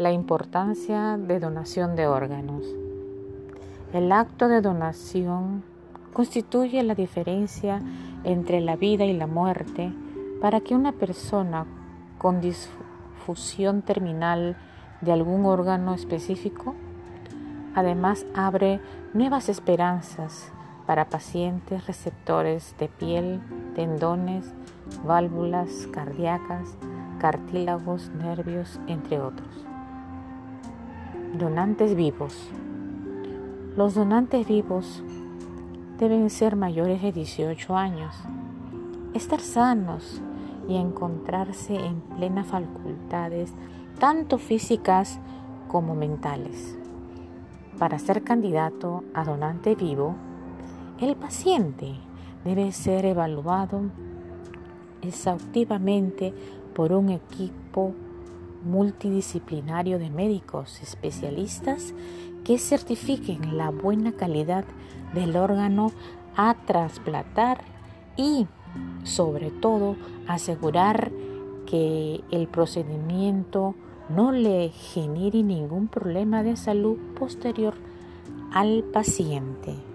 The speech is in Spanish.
la importancia de donación de órganos. El acto de donación constituye la diferencia entre la vida y la muerte para que una persona con disfusión terminal de algún órgano específico además abre nuevas esperanzas para pacientes receptores de piel, tendones, válvulas cardíacas, cartílagos, nervios, entre otros. Donantes vivos. Los donantes vivos deben ser mayores de 18 años, estar sanos y encontrarse en plenas facultades, tanto físicas como mentales. Para ser candidato a donante vivo, el paciente debe ser evaluado exhaustivamente por un equipo multidisciplinario de médicos especialistas que certifiquen la buena calidad del órgano a trasplantar y, sobre todo, asegurar que el procedimiento no le genere ningún problema de salud posterior al paciente.